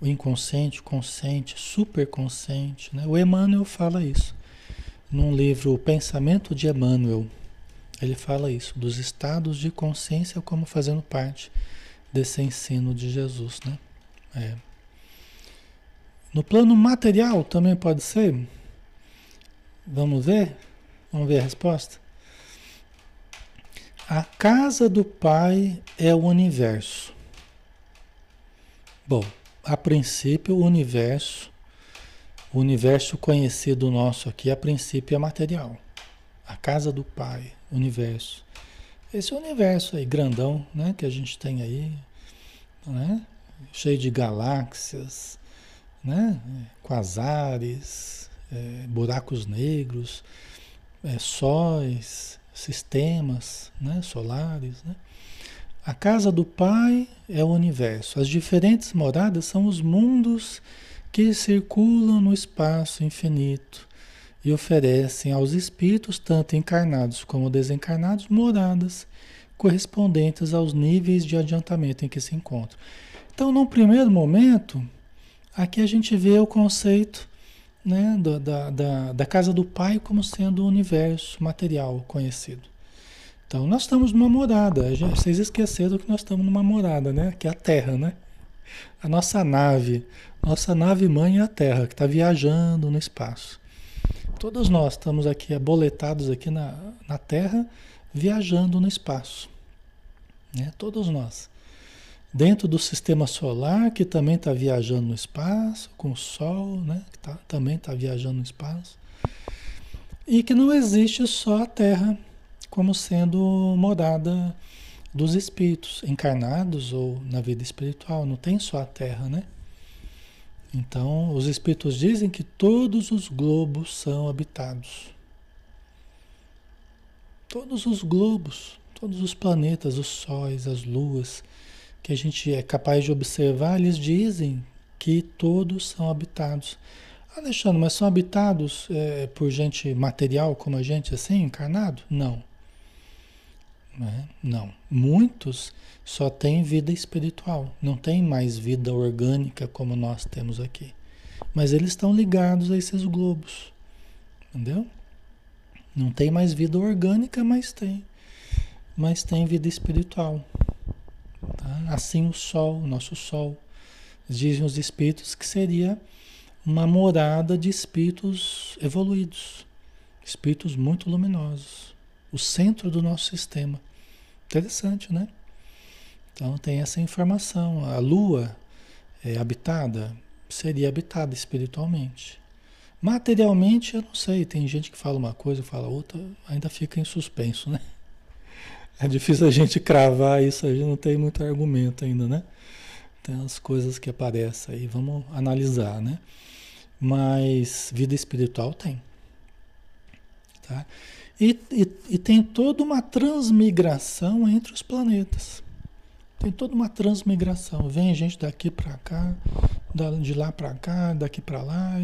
O inconsciente, consciente, superconsciente. Né? O Emmanuel fala isso num livro O Pensamento de Emmanuel. Ele fala isso, dos estados de consciência como fazendo parte desse ensino de Jesus, né? É. No plano material também pode ser? Vamos ver? Vamos ver a resposta? A casa do Pai é o universo. Bom, a princípio, o universo o universo conhecido nosso aqui, a princípio, é material. A casa do Pai, universo. Esse universo aí, grandão, né, que a gente tem aí, né, cheio de galáxias, né, quasares, é, buracos negros, é, sóis, sistemas né, solares. Né? A casa do Pai é o universo. As diferentes moradas são os mundos que circulam no espaço infinito e oferecem aos espíritos, tanto encarnados como desencarnados, moradas correspondentes aos níveis de adiantamento em que se encontram. Então, num primeiro momento, aqui a gente vê o conceito né, da, da, da casa do Pai como sendo o universo material conhecido. Então nós estamos numa morada. Vocês esqueceram que nós estamos numa morada, né? Que é a Terra, né? A nossa nave, nossa nave mãe é a Terra, que está viajando no espaço. Todos nós estamos aqui aboletados aqui na, na Terra, viajando no espaço. Né? Todos nós. Dentro do sistema solar, que também está viajando no espaço, com o Sol, né? que tá, também está viajando no espaço. E que não existe só a Terra como sendo morada dos espíritos encarnados ou na vida espiritual. Não tem só a Terra, né? Então, os espíritos dizem que todos os globos são habitados. Todos os globos, todos os planetas, os sóis, as luas, que a gente é capaz de observar, eles dizem que todos são habitados. Alexandre, mas são habitados é, por gente material como a gente, assim, encarnado? Não. Né? Não. Muitos só têm vida espiritual, não tem mais vida orgânica como nós temos aqui. Mas eles estão ligados a esses globos. Entendeu? Não tem mais vida orgânica, mas tem. Mas tem vida espiritual. Tá? Assim o Sol, o nosso Sol. Dizem os espíritos que seria uma morada de espíritos evoluídos, espíritos muito luminosos o centro do nosso sistema. Interessante, né? Então tem essa informação. A Lua é habitada, seria habitada espiritualmente. Materialmente, eu não sei. Tem gente que fala uma coisa, fala outra, ainda fica em suspenso, né? É difícil a gente cravar isso, a gente não tem muito argumento ainda, né? Tem as coisas que aparecem aí, vamos analisar, né? Mas vida espiritual tem. Tá? E, e, e tem toda uma transmigração entre os planetas. Tem toda uma transmigração. Vem gente daqui para cá, de lá para cá, daqui para lá,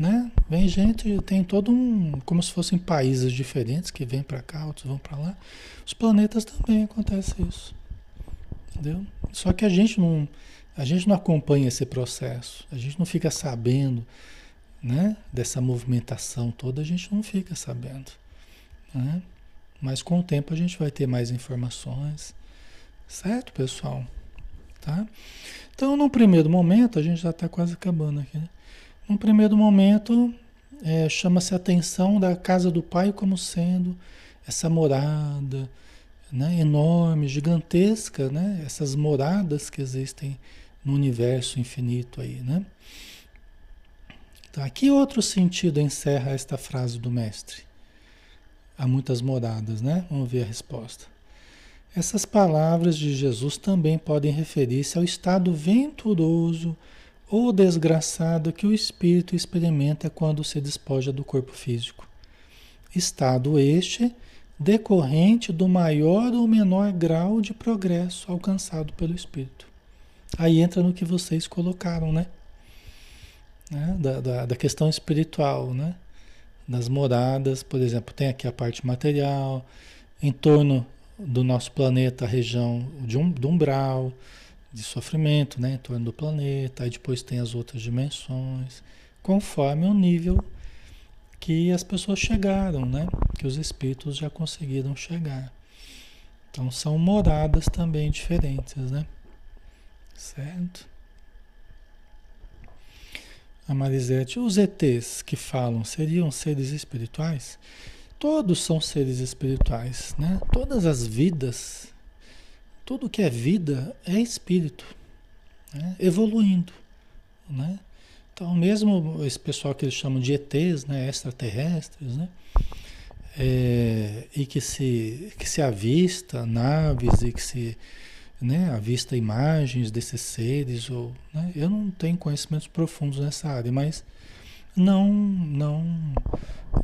né? Vem gente, tem todo um, como se fossem países diferentes que vêm para cá, outros vão para lá. Os planetas também acontece isso. Entendeu? Só que a gente não, a gente não acompanha esse processo. A gente não fica sabendo, né, dessa movimentação toda, a gente não fica sabendo. Né? Mas com o tempo a gente vai ter mais informações, certo, pessoal? Tá? Então, no primeiro momento, a gente já está quase acabando aqui. Né? No primeiro momento, é, chama-se a atenção da casa do Pai como sendo essa morada né, enorme, gigantesca, né? essas moradas que existem no universo infinito aí. Né? Tá, que outro sentido encerra esta frase do mestre? há muitas moradas, né? Vamos ver a resposta. Essas palavras de Jesus também podem referir-se ao estado venturoso ou desgraçado que o espírito experimenta quando se despoja do corpo físico. Estado este decorrente do maior ou menor grau de progresso alcançado pelo espírito. Aí entra no que vocês colocaram, né? né? Da, da, da questão espiritual, né? das moradas, por exemplo, tem aqui a parte material, em torno do nosso planeta, a região de, um, de umbral, de sofrimento, né, em torno do planeta, aí depois tem as outras dimensões, conforme o nível que as pessoas chegaram, né, que os espíritos já conseguiram chegar. Então são moradas também diferentes, né? Certo? a Marisete, os ETs que falam seriam seres espirituais? Todos são seres espirituais, né? Todas as vidas, tudo que é vida é espírito, né? evoluindo, né? Então, mesmo esse pessoal que eles chamam de ETs, né? extraterrestres, né? É, e que se, que se avista naves e que se né, avista imagens desses seres, ou, né, eu não tenho conhecimentos profundos nessa área, mas não, não,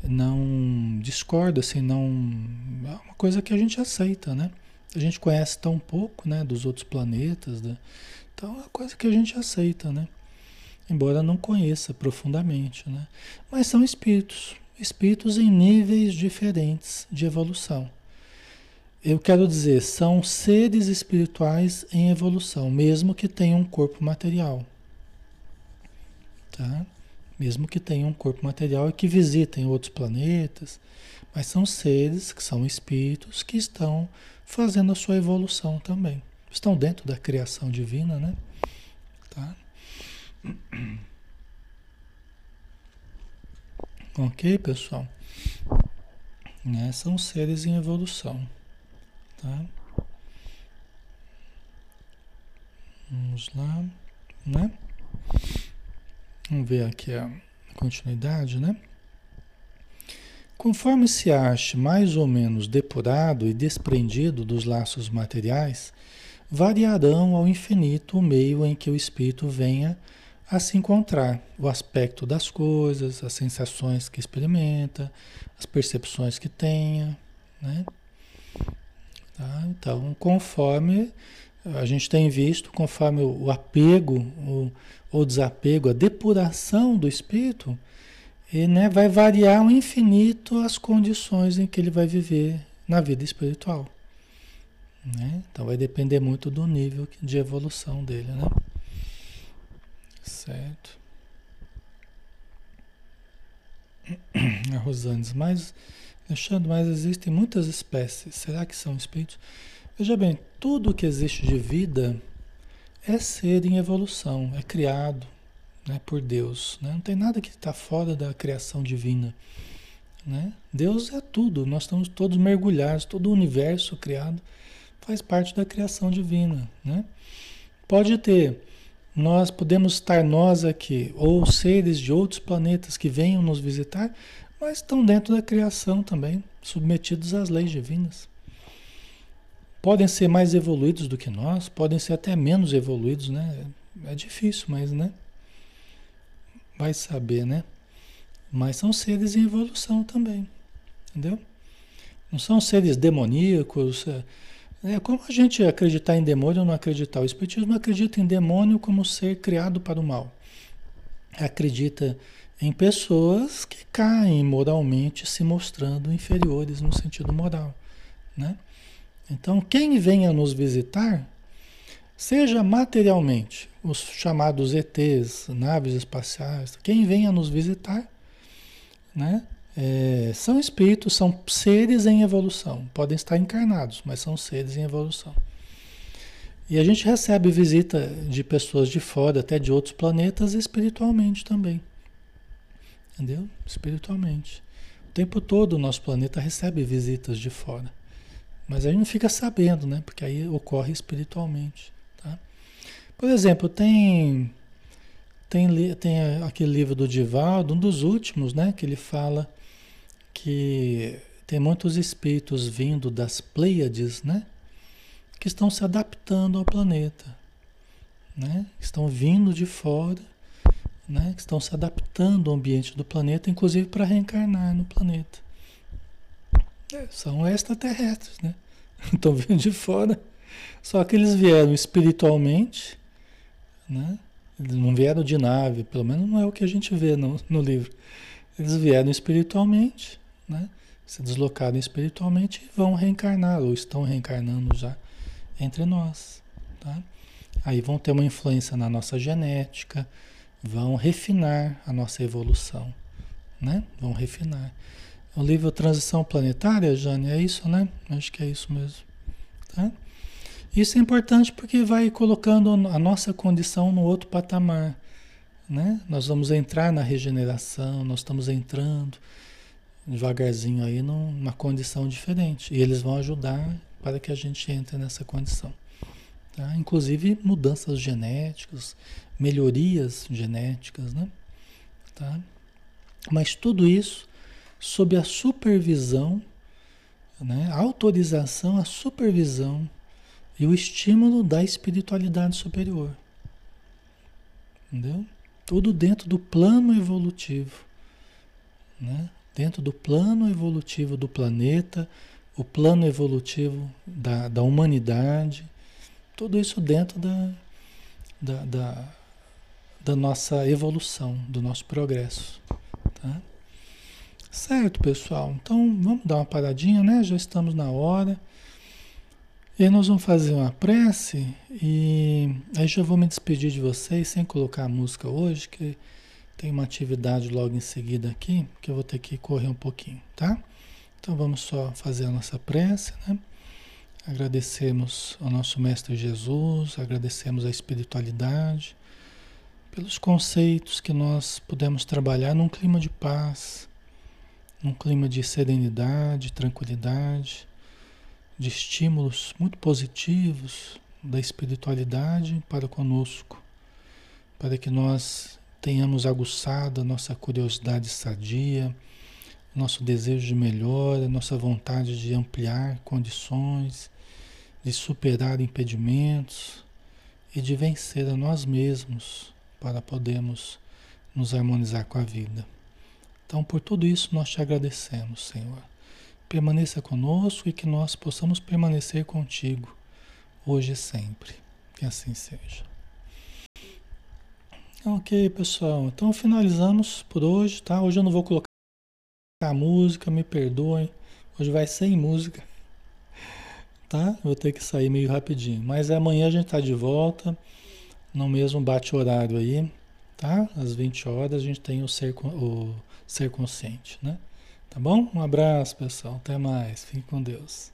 não discordo, assim, não, é uma coisa que a gente aceita, né? A gente conhece tão pouco, né, dos outros planetas, né? então é uma coisa que a gente aceita, né? Embora não conheça profundamente, né? Mas são espíritos, espíritos em níveis diferentes de evolução. Eu quero dizer, são seres espirituais em evolução, mesmo que tenham um corpo material. Tá? Mesmo que tenham um corpo material e que visitem outros planetas, mas são seres que são espíritos que estão fazendo a sua evolução também. Estão dentro da criação divina, né? Tá? Ok, pessoal? Né? São seres em evolução, tá? Vamos lá, né? Vamos ver aqui a continuidade, né? Conforme se ache mais ou menos depurado e desprendido dos laços materiais, variarão ao infinito o meio em que o espírito venha a se encontrar, o aspecto das coisas, as sensações que experimenta, as percepções que tenha, né? Tá? Então, conforme a gente tem visto, conforme o apego, o, o desapego, a depuração do espírito, e, né, vai variar ao infinito as condições em que ele vai viver na vida espiritual. Né? Então vai depender muito do nível de evolução dele, né? Certo. A Rosanes, mas Alexandre, mas existem muitas espécies. Será que são espíritos? Veja bem, tudo que existe de vida é ser em evolução, é criado, né, por Deus. Né? Não tem nada que está fora da criação divina. Né? Deus é tudo, nós estamos todos mergulhados, todo o universo criado faz parte da criação divina. Né? Pode ter, nós podemos estar nós aqui, ou seres de outros planetas que venham nos visitar, mas estão dentro da criação também, submetidos às leis divinas. Podem ser mais evoluídos do que nós, podem ser até menos evoluídos, né? É difícil, mas né? Vai saber, né? Mas são seres em evolução também. Entendeu? Não são seres demoníacos. É, é como a gente acreditar em demônio ou não acreditar. O Espiritismo acredita em demônio como ser criado para o mal. Acredita em pessoas que caem moralmente se mostrando inferiores no sentido moral. Né? Então, quem venha nos visitar Seja materialmente, os chamados ETs, naves espaciais, quem venha nos visitar, né? É, são espíritos, são seres em evolução. Podem estar encarnados, mas são seres em evolução. E a gente recebe visita de pessoas de fora, até de outros planetas, espiritualmente também. Entendeu? Espiritualmente. O tempo todo o nosso planeta recebe visitas de fora. Mas a gente não fica sabendo, né? Porque aí ocorre espiritualmente. Por exemplo, tem, tem, tem aquele livro do Divaldo, um dos últimos, né? Que ele fala que tem muitos espíritos vindo das Pleiades, né? Que estão se adaptando ao planeta, né? Estão vindo de fora, né? Que estão se adaptando ao ambiente do planeta, inclusive para reencarnar no planeta. É, são extraterrestres, né? Estão vindo de fora. Só que eles vieram espiritualmente né? Eles não vieram de nave, pelo menos não é o que a gente vê no, no livro. Eles vieram espiritualmente, né? se deslocaram espiritualmente e vão reencarnar, ou estão reencarnando já entre nós. Tá? Aí vão ter uma influência na nossa genética, vão refinar a nossa evolução. Né? Vão refinar. O livro Transição Planetária, Jane, é isso, né? Acho que é isso mesmo. Tá? Isso é importante porque vai colocando a nossa condição no outro patamar. Né? Nós vamos entrar na regeneração, nós estamos entrando devagarzinho aí numa condição diferente. E eles vão ajudar para que a gente entre nessa condição. Tá? Inclusive mudanças genéticas, melhorias genéticas. Né? Tá? Mas tudo isso sob a supervisão, né? a autorização, a supervisão e o estímulo da espiritualidade superior. Entendeu? Tudo dentro do plano evolutivo. Né? Dentro do plano evolutivo do planeta, o plano evolutivo da, da humanidade, tudo isso dentro da, da, da, da nossa evolução, do nosso progresso. Tá? Certo, pessoal? Então vamos dar uma paradinha, né? Já estamos na hora. E nós vamos fazer uma prece e aí já vou me despedir de vocês sem colocar a música hoje, que Tem uma atividade logo em seguida aqui, que eu vou ter que correr um pouquinho, tá? Então vamos só fazer a nossa prece, né? Agradecemos ao nosso Mestre Jesus, agradecemos a espiritualidade, pelos conceitos que nós pudemos trabalhar num clima de paz, num clima de serenidade, tranquilidade, de estímulos muito positivos da espiritualidade para conosco, para que nós tenhamos aguçado a nossa curiosidade sadia, nosso desejo de melhora, nossa vontade de ampliar condições, de superar impedimentos e de vencer a nós mesmos para podermos nos harmonizar com a vida. Então, por tudo isso, nós te agradecemos, Senhor. Permaneça conosco e que nós possamos permanecer contigo, hoje e sempre. Que assim seja. Ok, pessoal. Então finalizamos por hoje, tá? Hoje eu não vou colocar a música, me perdoem. Hoje vai sem música, tá? Vou ter que sair meio rapidinho. Mas amanhã a gente tá de volta, no mesmo bate-horário aí, tá? Às 20 horas a gente tem o ser, o ser consciente, né? Tá bom? Um abraço, pessoal. Até mais. Fique com Deus.